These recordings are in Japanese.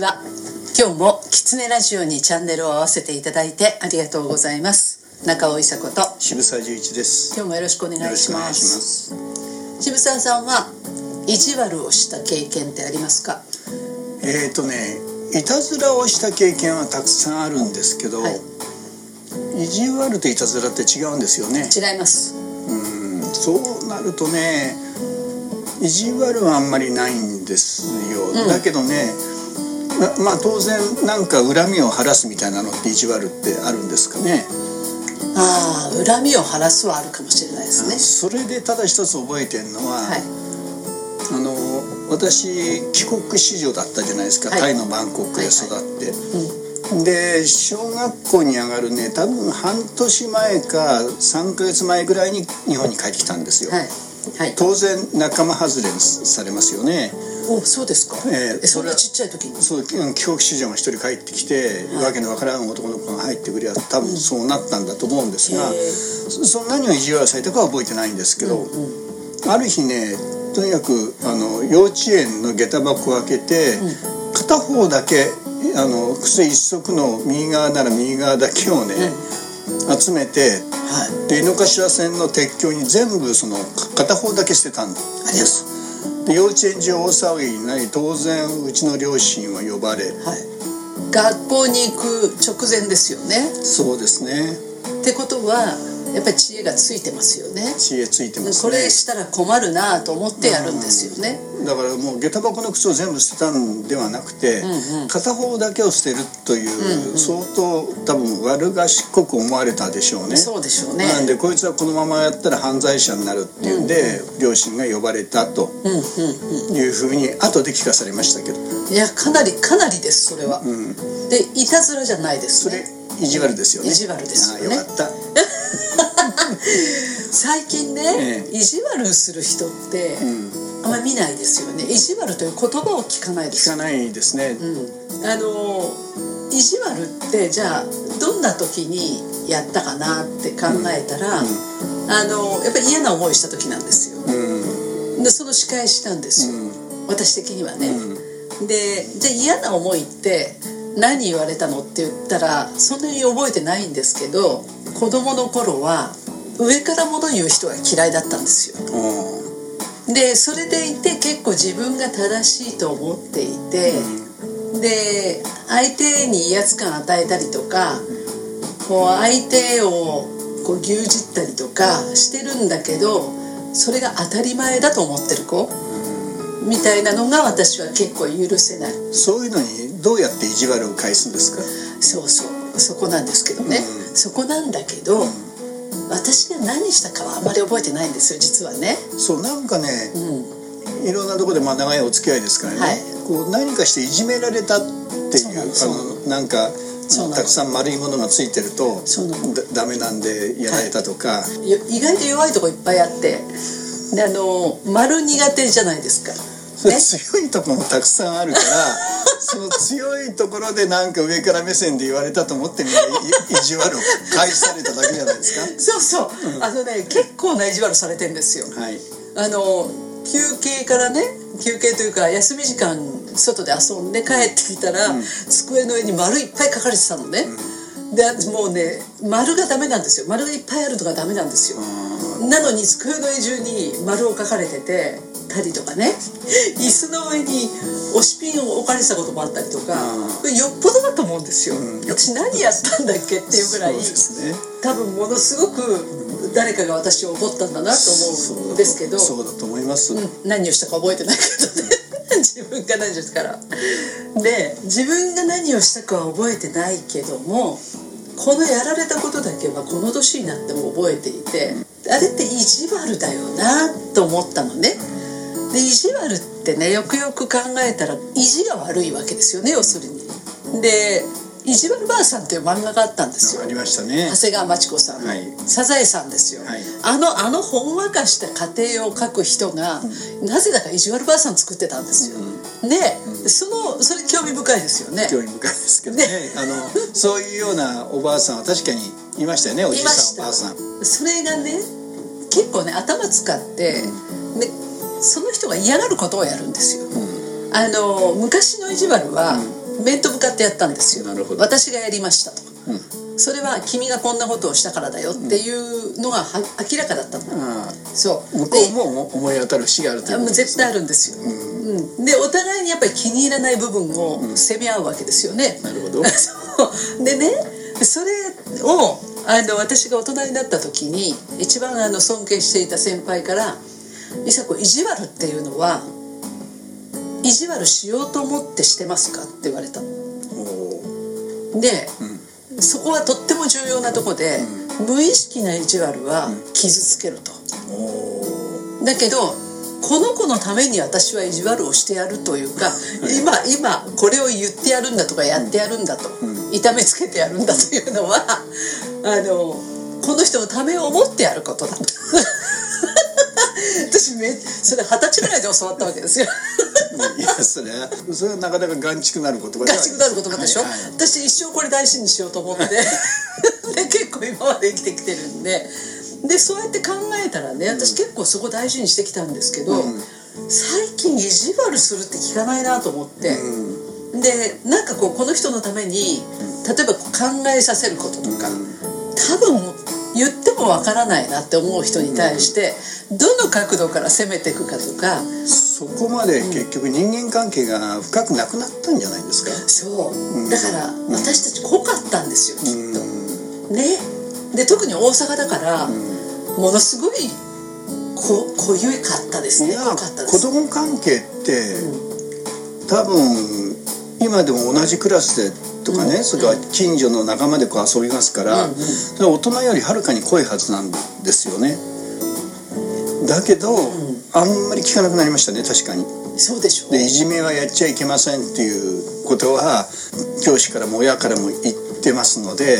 ちは。今日もキツネラジオにチャンネルを合わせていただいてありがとうございます。中尾伊佐子と。渋沢十一です。今日もよろしくお願いします。渋沢さんは意地悪をした経験ってありますか？えっ、ー、とねいたずらをした経験はたくさんあるんですけど、はい。意地悪といたずらって違うんですよね。違います。うん。そうなるとね意地悪はあんまりないんですよ、うん。だけどねままあ当然なんか恨みを晴らすみたいなのって意地悪ってあるんですかね。ああ恨みを晴らすはあるかもしれないですね。それでただ一つ覚えてるのは、はい。あの私帰国子女だったじゃないですか、はい。タイのバンコクで育って、うで小学校に上がるね多分半年前か3ヶ月前ぐらいに日本に帰ってきたんですよ、はい。当然仲間外れにされますよねおそうですか。えええそんなちっちゃい時に？そううん帰国子女が一人帰ってきて、わけのわからん男の子が入ってくるやつ多分そうなったんだと思うんですが、へえ。そそんなには意地悪されたかは覚えてないんですけど、ある日ねとにかくあの幼稚園の下駄箱を開けて、片方だけあの靴一足の右側なら右側だけをね、集めてはい。で井の頭線の鉄橋に全部その片方だけ捨てたんですで幼稚園中大騒ぎになり当然うちの両親は呼ばれはい。学校に行く直前ですよね。そうですね。ってことはやっぱり知恵がついてますよね。知恵ついてますこねれしたら困るなと思ってやるんですよね。だからもう下駄箱の靴を全部捨てたんではなくて、うんうん。片方だけを捨てるという、相当多分悪賢く思われたでしょうね。そうでしょうね。なんでこいつはこのままやったら犯罪者になるっていうんで、両親が呼ばれたとうんうんいうふうに後で聞かされましたけど、うんいやかなりかなりですそれは、うん、でいたずらじゃないですそれね意地悪ですよね。意地悪ですよね。ああよかった最近ね、ええ。意地悪する人って、うん。あんまり見ないですよね。意地悪という言葉を聞かないです。よ聞かないですね、うん、あの意地悪ってじゃあどんな時にやったかなって考えたら、あのやっぱり嫌な思いした時なんですよ。うん。でその仕返しなんですよ、私的にはね、うでじゃあ嫌な思いって何言われたのって言ったらそんなに覚えてないんですけど子供の頃は上から物言う人が嫌いだったんですよ。うん。でそれでいて結構自分が正しいと思っていて、で相手に威圧感与えたりとかこう相手をこう牛耳ったりとかしてるんだけどそれが当たり前だと思ってる子みたいなのが私は結構許せない。そういうのにどうやって意地悪を返すんですか？そうそう。そこなんですけどね、うんそこなんだけど、私が何したかはあんまり覚えてないんですよ実はね。そうなんかね、うん。いろんなところでまあ長いお付き合いですからね、はい。こう何かしていじめられたっていうあのなんかたくさん丸いものがついてるとダメなんでやられたとか、よ意外と弱いとこいっぱいあって。であの丸苦手じゃないですか。ね、強いところもたくさんあるから その強いところでなんか上から目線で言われたと思ってみん 意地悪を返されただけじゃないですか。そうそう、あのね結構な意地悪されてんですよ。はい。あの休憩からね休憩というか休み時間外で遊んで帰ってきたら、机の上に丸いっぱい書かれてたのね、でもうね丸がダメなんですよ。丸がいっぱいあるとかダメなんですよなのに机の上中に丸を書かれててたりとかね。椅子の上に押しピンを置かれてたこともあったりとか、よっぽどだと思うんですよ、ん。私何やったんだっけっていうぐらいね。多分ものすごく誰かが私を怒ったんだなと思うんですけど。そうだと思います、うん。何をしたか覚えてないけどね。自分が何をしたからで自分が何をしたかは覚えてないけどもこのやられたことだけはこの年になっても覚えていてあれって意地悪だよなと思ったのね。で意地悪ってねよくよく考えたら意地が悪いわけですよね要するに。で意地悪ばあさんっていう漫画があったんですよ。ありましたね。長谷川町子さんの、はい。サザエさんですよ、はい。あのあのほんわかした家庭を描く人が、なぜだか意地悪ばあさん作ってたんですよ、でそのそれ興味深いですよね。興味深いですけどね。あのそういうようなおばあさんは確かにいましたよねおじいさんおばあさん。それがね結構ね頭使って、でその人が嫌がることをやるんですよ、あの昔の意地悪は、面と向かってやったんですよ。なるほど。私がやりましたと。うん。それは君がこんなことをしたからだよっていうのがは明らかだったの。ああそう。向こうも思い当たる節があるということです絶対あるんですよ、うん、でお互いにやっぱり気に入らない部分を責め合うわけですよね、なるほど。でねそれをあの私が大人になった時に一番あの尊敬していた先輩から「美佐子意地悪っていうのは意地悪しようと思ってしてますか?」って言われたで、ん。そこはとっても重要なとこで、無意識な意地悪は傷つけると。おだけどこの子のために私は意地悪をしてやるというか、今今これを言ってやるんだとかやってやるんだと、ん。痛めつけてやるんだというのはあのこの人のためを思ってやることだと。私めそれ二十歳ぐらいで教わったわけですよ。いやそれはそれはなかなか眼蓄なる言葉では合宿なる言葉でしょ、はいはい。私一生これ大事にしようと思って で結構今まで生きてきてるんででそうやって考えたらね私結構そこ大事にしてきたんですけど、うん。最近意地悪するって聞かないなと思って、うん。でなんかこうこの人のために例えば考えさせることとか、うん。多分言ってもわからないなって思う人に対して、どの角度から攻めていくかとかそこまで結局人間関係が深くなくなったんじゃないですか？そう、ん。だから私たち濃かったんですよきっと。うん。ねで特に大阪だから、ものすごいこ濃ゆかったですね。いや濃かったです。子供関係って、多分今でも同じクラスでとかね、それから近所の仲間でこう遊びますから、うんうん。それは大人よりはるかに濃いはずなんですよね。だけど、あんまり聞かなくなりましたね確かに。そうでしょでいじめはやっちゃいけませんっていうことは教師からも親からも言ってますので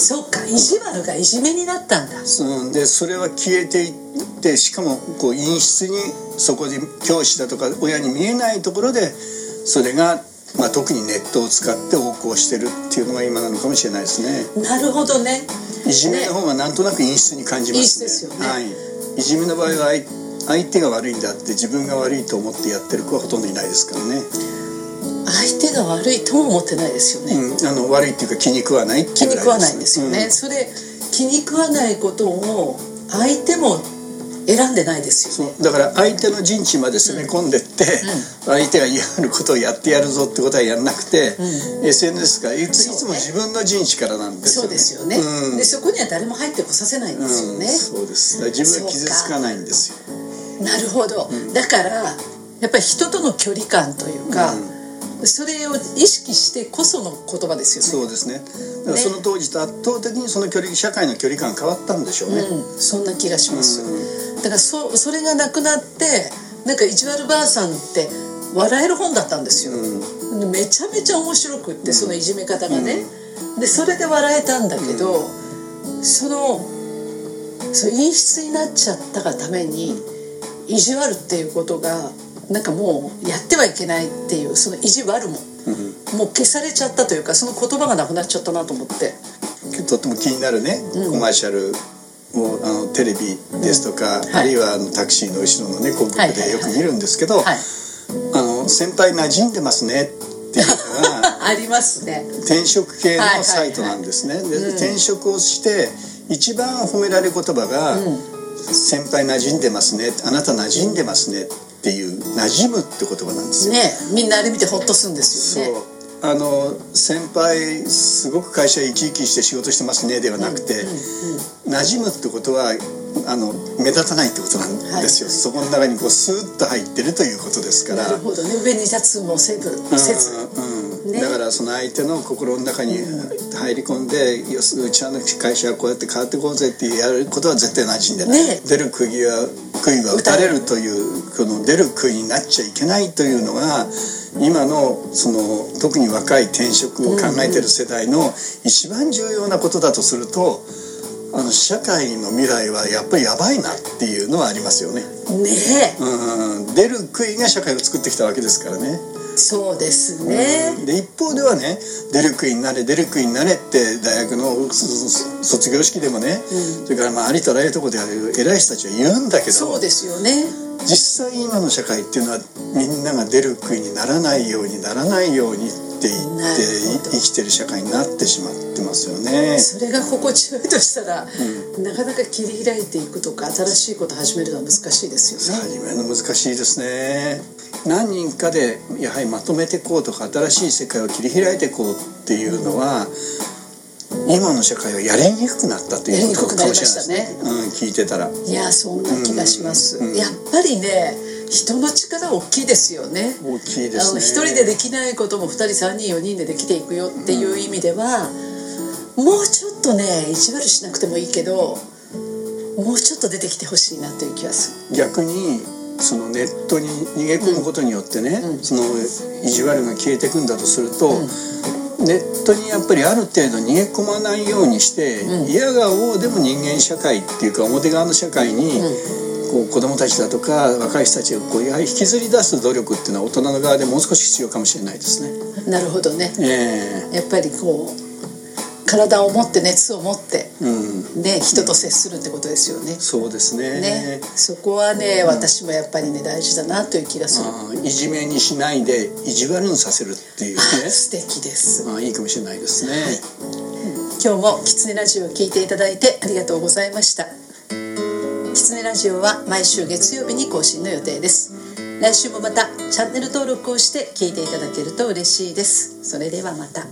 そうか意地悪がいじめになったんだ。そでそれは消えていってしかもこう陰湿にそこで教師だとか親に見えないところでそれが、まあ、特にネットを使って横行してるっていうのが今なのかもしれないですね。なるほどね。いじめの方がなんとなく陰湿に感じますね。陰湿ですよね。はい、いじめの場合は相相手が悪いんだって自分が悪いと思ってやってる子はほとんどいないですからね、相手が悪いとも思ってないですよね、うん、あの悪いっていうか気に食わないっていうぐら気に食わないんですよね、うん。それ気に食わないことを相手も選んでないですよね。だから相手の陣地まで攻め込んでって、相手が嫌がることをやってやるぞってことはやらなくて、SNS がいついつも自分の陣地からなんですよね。そうですよね、うん。でそこには誰も入ってこさせないんですよね、うん。そうです。自分は傷つかないんですよ。なるほど、だからやっぱり人との距離感というか、それを意識してこその言葉ですよね。そうですね。だからその当時と圧倒的にその距離社会の距離感変わったんでしょうね、うん、そんな気がします、うだからそそれがなくなってなんか意地悪ばあさんって笑える本だったんですよ、でめちゃめちゃ面白くってそのいじめ方がね、でそれで笑えたんだけど、そのそう陰湿になっちゃったがために意地悪っていうことがなんかもうやってはいけないっていうその意地悪も、もう消されちゃったというかその言葉がなくなっちゃったなと思って。とっても気になるね、コマーシャルをあのテレビですとか、はい。あるいはあのタクシーの後ろのね広告でよく見るんですけど、はい。あの先輩馴染んでますねっていうのが ありますね。転職系のサイトなんですね、で転職をして一番褒められる言葉が「先輩馴染んでますね。あなた馴染んでますね」っていう「馴染む」って言葉なんですよ。ねみんなあれ見てホッとするんですそう。よねあの先輩すごく会社生き生きして仕事してますね。ではなくて、馴染むってことはあの目立たないってことなんですよ、はい。そこの中にこうスーッと入ってるということですから。なるほどね。上に立つもせずせず。うんうんねだからその相手の心の中に入り込んで、よしうちの会社はこうやって変わっていこうぜってやることは絶対馴染んでない、ね出る釘は杭は打たれるというこの出る杭になっちゃいけないというのが今のその特に若い転職を考えてる世代の一番重要なことだとするとあの社会の未来はやっぱりやばいなっていうのはありますよね。ねうん、出る杭が社会を作ってきたわけですからね。そうですね。で一方ではね出る杭になれ出る杭になれって大学の卒業式でもね、それからまあありとあらゆるところである偉い人たちは言うんだけどそうですよね。実際今の社会っていうのはみんなが出る杭にならないようにならないようにっっていって生きてる社会になってしまってますよね。それが心地よいとしたら、うん、なかなか切り開いていくとか新しいこと始めるのは難しいですよね。始めるの難しいですね。何人かでやはりまとめていこうとか新しい世界を切り開いていこうっていうのは、うん、今の社会はやりにくくなったということかもしれないですね、ね、うん、聞いてたら。いやそんな気がします、うん、やっぱりね人の力大きいですよね。大きいですね。一人でできないことも2人3人4人でできていくよっていう意味では、もうちょっとね意地悪しなくてもいいけどもうちょっと出てきてほしいなという気がする。逆にそのネットに逃げ込むことによってね、うん、その意地悪が消えていくんだとすると、うん、ネットにやっぱりある程度逃げ込まないようにして、うん、嫌がおうでも人間社会っていうか表側の社会に、こう子供たちだとか若い人たちをこうやはり引きずり出す努力っていうのは大人の側でもう少し必要かもしれないですね。なるほどね、えー、やっぱりこう体を持って熱を持って、うん、ね人と接するってことですよね。そうですね。ねそこはね、私もやっぱりね大事だなという気がする。いじめにしないで意地悪にさせるっていうね。素敵です。あいいかもしれないですね。はい、今日もキツネラジオを聞いていただいてありがとうございました。ネラジオは毎週月曜日に更新の予定です。来週もまたチャンネル登録をして聞いていただけると嬉しいです。それではまた。